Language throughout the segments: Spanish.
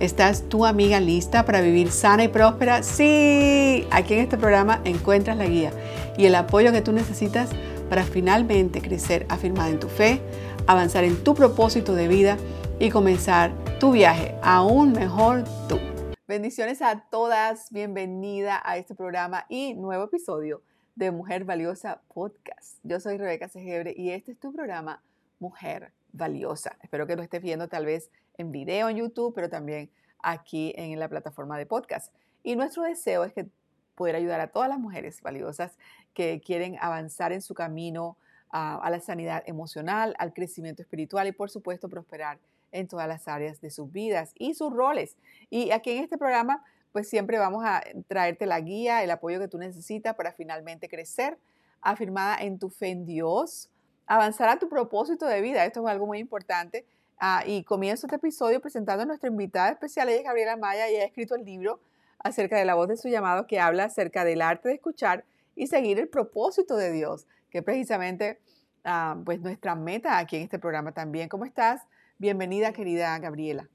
¿Estás tu amiga lista para vivir sana y próspera? Sí, aquí en este programa encuentras la guía y el apoyo que tú necesitas para finalmente crecer afirmada en tu fe, avanzar en tu propósito de vida y comenzar tu viaje aún mejor tú. Bendiciones a todas, bienvenida a este programa y nuevo episodio de Mujer Valiosa Podcast. Yo soy Rebeca Segebre y este es tu programa Mujer Valiosa. Espero que lo estés viendo tal vez en video en YouTube, pero también aquí en la plataforma de podcast. Y nuestro deseo es que poder ayudar a todas las mujeres valiosas que quieren avanzar en su camino a, la sanidad emocional, al crecimiento espiritual y por supuesto prosperar en todas las áreas de sus vidas y sus roles. Y aquí en este programa pues siempre vamos a traerte la guía, el apoyo que tú necesitas para finalmente crecer, afirmada en tu fe en Dios, avanzar a tu propósito de vida. Esto es algo muy importante. Ah, y comienzo este episodio presentando a nuestra invitada especial, ella es Gabriela Maya, y ha escrito el libro acerca de la voz de su llamado que habla acerca del arte de escuchar y seguir el propósito de Dios, que es precisamente ah, pues nuestra meta aquí en este programa también. ¿Cómo estás? Bienvenida, querida Gabriela.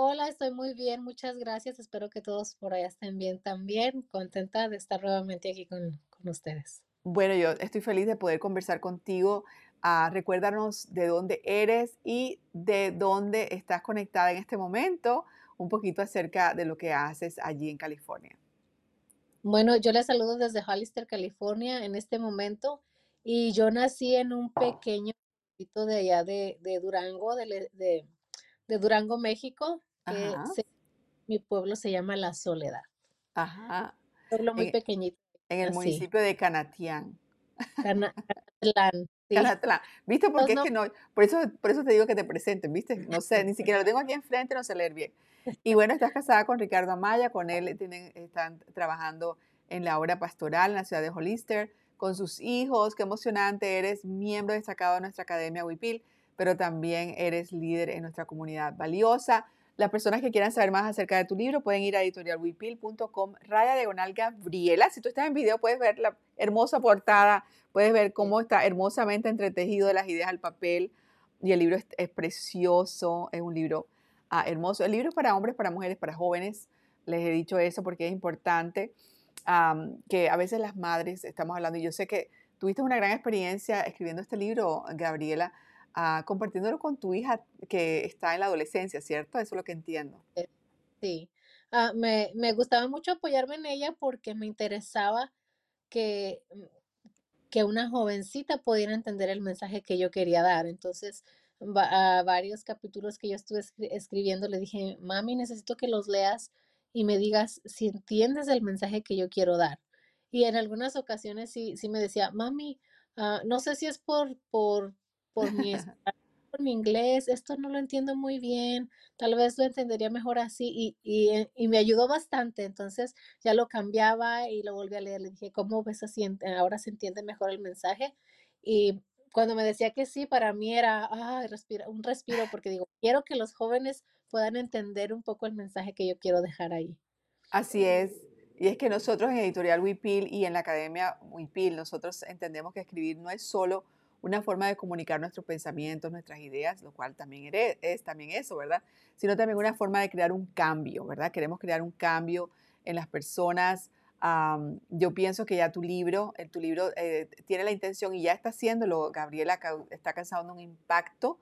Hola, estoy muy bien, muchas gracias. Espero que todos por allá estén bien también. Contenta de estar nuevamente aquí con, ustedes. Bueno, yo estoy feliz de poder conversar contigo. Uh, recuérdanos de dónde eres y de dónde estás conectada en este momento un poquito acerca de lo que haces allí en California. Bueno, yo les saludo desde Hollister, California, en este momento. Y yo nací en un pequeño pueblito de allá de, Durango, de, Durango, México. mi pueblo se llama La Soledad. Ajá. Un pueblo muy pequeñito. En el municipio de Canatián. Canatlán. ¿Viste? Porque es que no, por eso, por eso te digo que te presenten, ¿viste? No sé, ni siquiera lo tengo aquí enfrente, no sé leer bien. Y bueno, estás casada con Ricardo Amaya, con él tienen, están trabajando en la obra pastoral en la ciudad de Hollister, con sus hijos, qué emocionante, eres miembro destacado de nuestra academia WIPIL, pero también eres líder en nuestra comunidad valiosa. Las personas que quieran saber más acerca de tu libro pueden ir a editorialwipil.com, raya diagonal Gabriela. Si tú estás en video puedes ver la hermosa portada, puedes ver cómo está hermosamente entretejido las ideas al papel y el libro es precioso, es un libro Ah, hermoso. El libro es para hombres, para mujeres, para jóvenes. Les he dicho eso porque es importante que a veces las madres estamos hablando, y yo sé que tuviste una gran experiencia escribiendo este libro, Gabriela, ah, compartiéndolo con tu hija que está en la adolescencia, ¿cierto? Eso es lo que entiendo. Eh, sí, ah, me, me, gustaba mucho apoyarme en ella porque me interesaba que, mm, que una jovencita pudiera entender el mensaje que yo quería dar. Entonces, a varios capítulos que yo estuve escribiendo, le dije, mami, necesito que los leas y me digas si entiendes el mensaje que yo quiero dar. Y en algunas ocasiones sí, sí me decía, mami, ah, no sé si es por, por, por mi por mi inglés, esto no lo entiendo muy bien, tal vez lo entendería mejor así y, y, eh, y, me ayudó bastante, entonces ya lo cambiaba y lo volví a leer, le dije, ¿cómo ves así? Ahora se entiende mejor el mensaje y cuando me decía que sí, para mí era un respiro porque digo, quiero que los jóvenes puedan entender un poco el mensaje que yo quiero dejar ahí. Así es. Y es que nosotros en Editorial Wipil y en la Academia Wipil, nosotros entendemos que escribir no es solo una forma de comunicar nuestros pensamientos, nuestras ideas, lo cual también es también eso, ¿verdad? Sino también una forma de crear un cambio, ¿verdad? Queremos crear un cambio en las personas, yo pienso que ya tu libro, eh, tu libro eh, tiene la intención y ya está haciéndolo, Gabriela está causando un impacto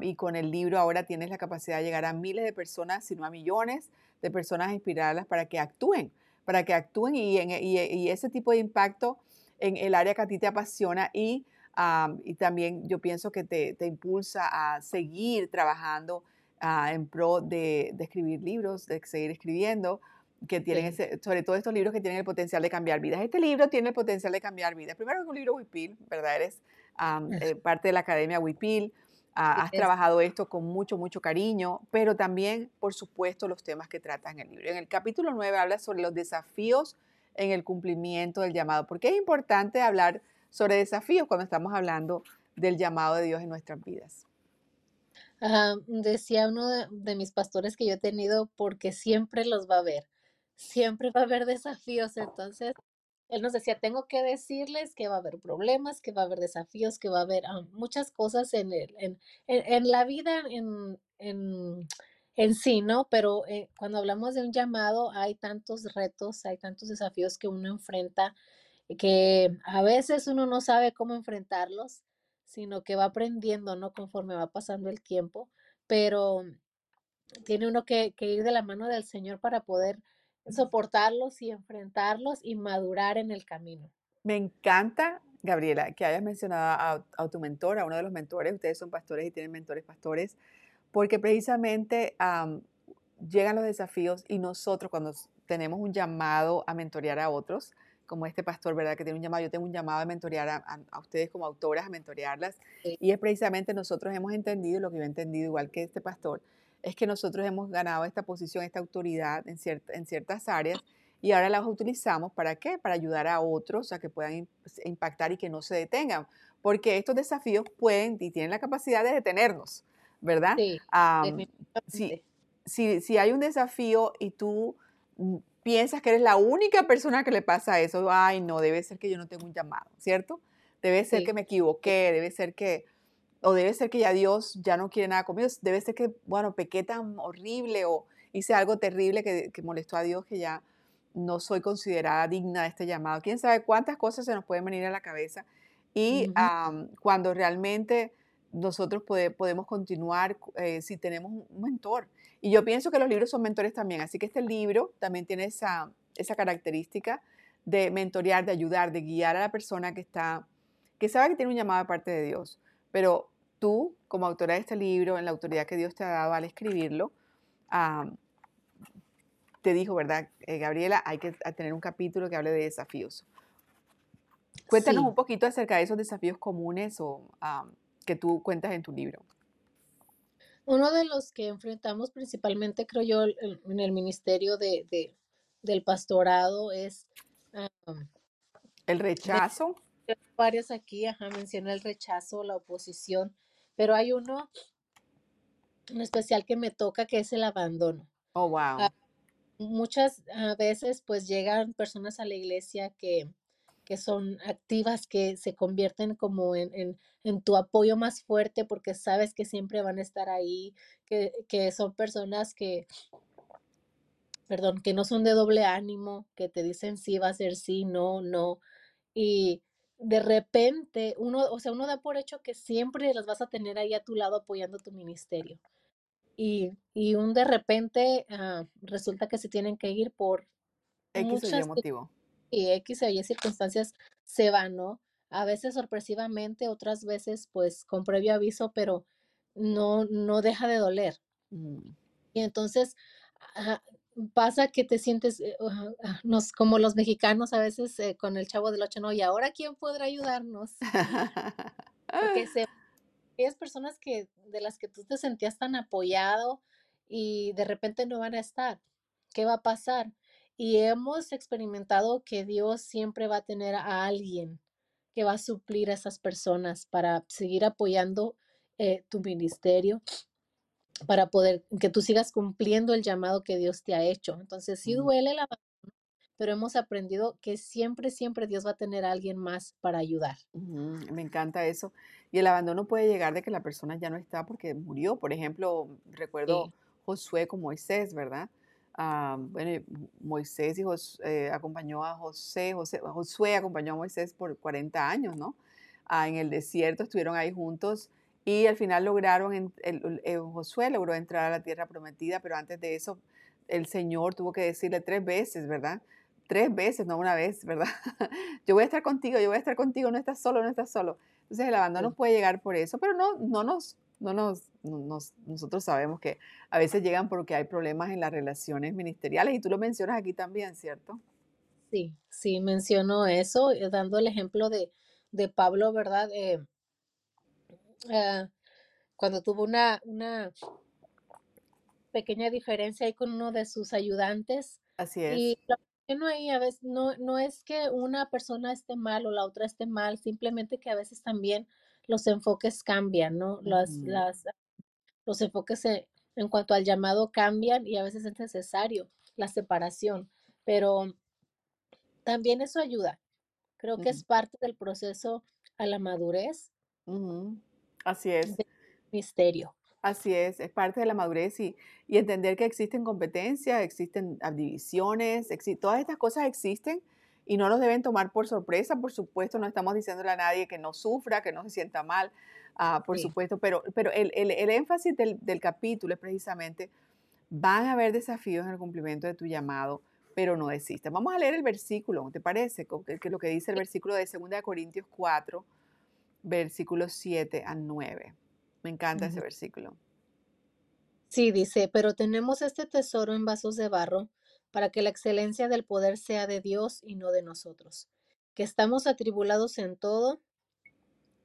y con el libro ahora tienes la capacidad de llegar a miles de personas, si no a millones de personas, inspirarlas para que actúen, para que actúen y, y, ese tipo de impacto en el área que a ti te apasiona y, y también yo pienso que te, te impulsa a seguir trabajando ah, en pro de, de escribir libros, de seguir escribiendo que tienen ese, sobre todo estos libros que tienen el potencial de cambiar vidas. Este libro tiene el potencial de cambiar vidas. Primero es un libro WIPIL, ¿verdad? Eres eh, parte de la Academia WIPIL, ah, has trabajado esto con mucho, mucho cariño, pero también, por supuesto, los temas que tratas en el libro. En el capítulo 9 habla sobre los desafíos en el cumplimiento del llamado. Porque es importante hablar sobre desafíos cuando estamos hablando del llamado de Dios en nuestras vidas. decía uno de, mis pastores que yo he tenido, porque siempre los va a haber, siempre va a haber desafíos, entonces él nos decía, tengo que decirles que va a haber problemas, que va a haber desafíos, que va a haber muchas cosas en, el, en, en, la vida en, en, sí, ¿no? Pero eh, cuando hablamos de un llamado, hay tantos retos, hay tantos desafíos que uno enfrenta que a veces uno no sabe cómo enfrentarlos, sino que va aprendiendo, ¿no? Conforme va pasando el tiempo, pero tiene uno que, ir de la mano del Señor para poder soportarlos y enfrentarlos y madurar en el camino. Me encanta, Gabriela, que hayas mencionado a, tu mentor, a uno de los mentores. Ustedes son pastores y tienen mentores pastores, porque precisamente llegan los desafíos y nosotros cuando tenemos un llamado a mentorear a otros, como este pastor, ¿verdad? Que tiene un llamado, yo tengo un llamado a mentorear a, ustedes como autoras, a mentorearlas. Y es precisamente nosotros hemos entendido, lo que yo he entendido igual que este pastor, es que nosotros hemos ganado esta posición, esta autoridad en, en ciertas áreas y ahora las utilizamos para qué? Para ayudar a otros a que puedan pues, impactar y que no se detengan. Porque estos desafíos pueden y tienen la capacidad de detenernos, ¿verdad? Sí, si, si hay un desafío y tú mm, piensas que eres la única persona que le pasa eso, ay, no, debe ser que yo no tengo un llamado, ¿cierto? Debe ser que me equivoqué, debe ser que, o debe ser que ya Dios ya no quiere nada conmigo, debe ser que, bueno, pequé tan horrible o hice algo terrible que, molestó a Dios que ya no soy considerada digna de este llamado. Quién sabe cuántas cosas se nos pueden venir a la cabeza. Y cuando realmente nosotros podemos continuar eh, si tenemos un mentor. Y yo pienso que los libros son mentores también, así que este libro también tiene esa, esa característica de mentorear, de ayudar, de guiar a la persona que está, que sabe que tiene un llamado de parte de Dios. Pero tú, como autora de este libro, en la autoridad que Dios te ha dado al escribirlo, te dijo, ¿verdad, eh, Gabriela? Hay que tener un capítulo que hable de desafíos. Cuéntanos un poquito acerca de esos desafíos comunes o que tú cuentas en tu libro. Uno de los que enfrentamos principalmente, creo yo, en el ministerio de, del pastorado es... el rechazo. varios aquí, ajá, menciona el rechazo, la oposición, pero hay uno en especial que me toca, que es el abandono. Oh, wow. Ah, muchas veces pues llegan personas a la iglesia que que son activas, que se convierten como en, tu apoyo más fuerte porque sabes que siempre van a estar ahí, que, son personas que, perdón, que no son de doble ánimo, que te dicen sí, va a ser sí, no, no. Y de repente, uno, o sea, uno da por hecho que siempre las vas a tener ahí a tu lado apoyando tu ministerio. Y, un de repente ah, resulta que se tienen que ir por X muchas, motivo y X o Y circunstancias se van, ¿no? A veces sorpresivamente, otras veces pues con previo aviso, pero no, no deja de doler. Mm. Y entonces pasa que te sientes eh, ah, nos, como los mexicanos a veces eh, con el chavo del ocho, ¿no? Y ahora quién podrá ayudarnos. Porque se, aquellas personas que, de las que tú te sentías tan apoyado y de repente no van a estar. ¿Qué va a pasar? Y hemos experimentado que Dios siempre va a tener a alguien que va a suplir a esas personas para seguir apoyando eh, tu ministerio, para poder que tú sigas cumpliendo el llamado que Dios te ha hecho. Entonces sí duele la pero hemos aprendido que siempre, siempre Dios va a tener a alguien más para ayudar. Me encanta eso. Y el abandono puede llegar de que la persona ya no está porque murió. Por ejemplo, recuerdo Josué con Moisés, ¿verdad? Bueno, Moisés y eh, acompañó a José, José, Josué acompañó a Moisés por 40 años, ¿no? Ah, en el desierto estuvieron ahí juntos y al final lograron, el, eh, Josué logró entrar a la tierra prometida, pero antes de eso el Señor tuvo que decirle tres veces, ¿verdad? Tres veces, no una vez, ¿verdad? yo voy a estar contigo, yo voy a estar contigo, no estás solo, no estás solo. Entonces el abandono puede llegar por eso, pero no, no nos no nos, nosotros sabemos que a veces llegan porque hay problemas en las relaciones ministeriales y tú lo mencionas aquí también, ¿cierto? Sí, sí, menciono eso, eh, dando el ejemplo de, Pablo, ¿verdad? Eh, ah, cuando tuvo una, una pequeña diferencia ahí con uno de sus ayudantes. Así es. Y no ahí a veces no, no es que una persona esté mal o la otra esté mal, simplemente que a veces también los enfoques cambian, ¿no? Las, las, los enfoques en cuanto al llamado cambian y a veces es necesario la separación, pero también eso ayuda. Creo que es parte del proceso a la madurez. Así es. del misterio. Así es, es parte de la madurez y, y entender que existen competencias, existen divisiones, exi- todas estas cosas existen y no nos deben tomar por sorpresa, por supuesto, no estamos diciéndole a nadie que no sufra, que no se sienta mal, ah, por Sí, supuesto, pero, pero el, el- el énfasis del, del capítulo es precisamente, van a haber desafíos en el cumplimiento de tu llamado, pero no desistas. Vamos a leer el versículo, ¿te parece? Que, lo que dice el sí, versículo de 2 Corintios 4, versículos 7 a 9. Me encanta ese versículo. Sí, dice, pero tenemos este tesoro en vasos de barro para que la excelencia del poder sea de Dios y no de nosotros, que estamos atribulados en todo,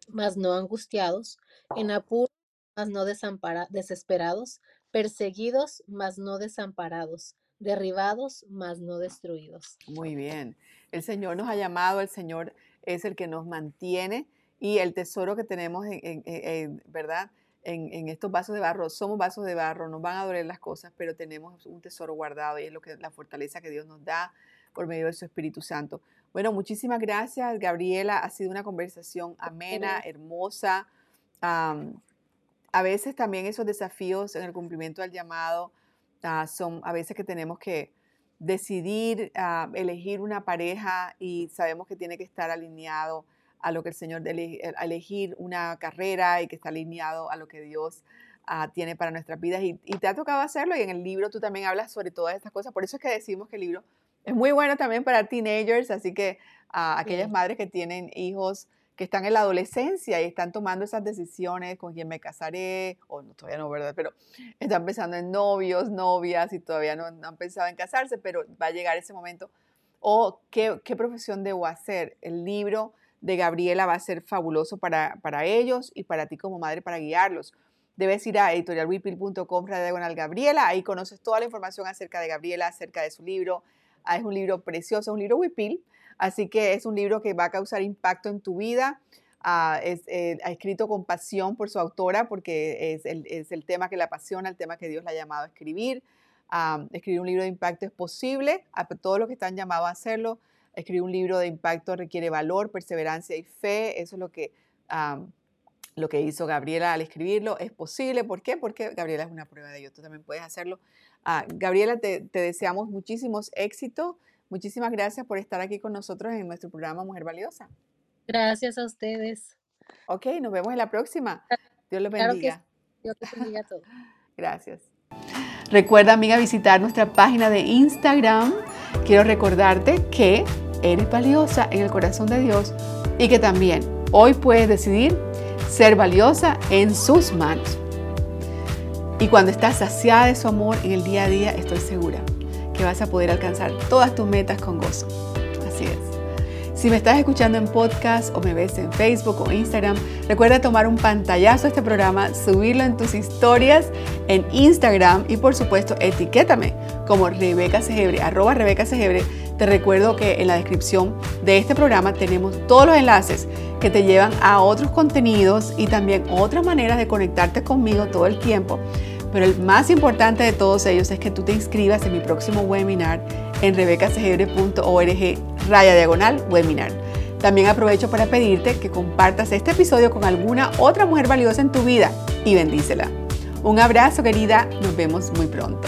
mas no angustiados, en apuros, mas no desesperados, perseguidos, mas no desamparados, derribados, mas no destruidos. Muy bien. El Señor nos ha llamado, el Señor es el que nos mantiene y el tesoro que tenemos, en, en- en- en- ¿verdad? En, en estos vasos de barro, somos vasos de barro, nos van a doler las cosas, pero tenemos un tesoro guardado y es lo que la fortaleza que Dios nos da por medio de su Espíritu Santo. Bueno, muchísimas gracias, Gabriela. Ha sido una conversación amena, hermosa. A veces también esos desafíos en el cumplimiento del llamado ah, son a veces que tenemos que decidir, ah, elegir una pareja y sabemos que tiene que estar alineado a lo que el Señor, ele- a elegir una carrera y que está alineado a lo que Dios ah, tiene para nuestras vidas. Y, y te ha tocado hacerlo y en el libro tú también hablas sobre todas estas cosas. Por eso es que decimos que el libro es muy bueno también para teenagers, así que a aquellas sí, madres que tienen hijos que están en la adolescencia y están tomando esas decisiones con quién me casaré, o no, todavía no, ¿verdad? Pero están pensando en novios, novias y todavía no, no han pensado en casarse, pero va a llegar ese momento. O qué, qué profesión debo hacer. El libro de Gabriela va a ser fabuloso para, para ellos y para ti como madre para guiarlos. Debes ir a editorialwipil.com diagonal Gabriela, ahí conoces toda la información acerca de Gabriela, acerca de su libro. Ah, es un libro precioso, es un libro Wipil, Así que es un libro que va a causar impacto en tu vida. Ah, es, eh, ha escrito con pasión por su autora porque es el, es el tema que la apasiona, el tema que Dios la ha llamado a escribir. Ah, escribir un libro de impacto es posible, a todos los que están llamados a hacerlo. Escribir un libro de impacto requiere valor, perseverancia y fe. Eso es lo que, ah, lo que hizo Gabriela al escribirlo. Es posible. ¿Por qué? Porque Gabriela es una prueba de ello. Tú también puedes hacerlo. Ah, Gabriela, te, te deseamos muchísimos éxitos Muchísimas gracias por estar aquí con nosotros en nuestro programa Mujer Valiosa. gracias a ustedes. Ok, nos vemos en la próxima. Dios los Claro que bendiga. Dios les bendiga a todos. Gracias. Recuerda, amiga, visitar nuestra página de Instagram. Quiero recordarte que eres valiosa en el corazón de Dios y que también hoy puedes decidir ser valiosa en sus manos. Y cuando estás saciada de su amor en el día a día, estoy segura que vas a poder alcanzar todas tus metas con gozo. Así es. Si me estás escuchando en podcast o me ves en Facebook o Instagram, recuerda tomar un pantallazo a este programa, subirlo en tus historias en Instagram y por supuesto etiquétame como Rebeca Segebre, arroba Rebeca Segebre. Te recuerdo que en la descripción de este programa tenemos todos los enlaces que te llevan a otros contenidos y también otras maneras de conectarte conmigo todo el tiempo. Pero el más importante de todos ellos es que tú te inscribas en mi próximo webinar en rebecasegebre.org raya diagonal webinar. También aprovecho para pedirte que compartas este episodio con alguna otra mujer valiosa en tu vida y bendícela. Un abrazo querida, nos vemos muy pronto.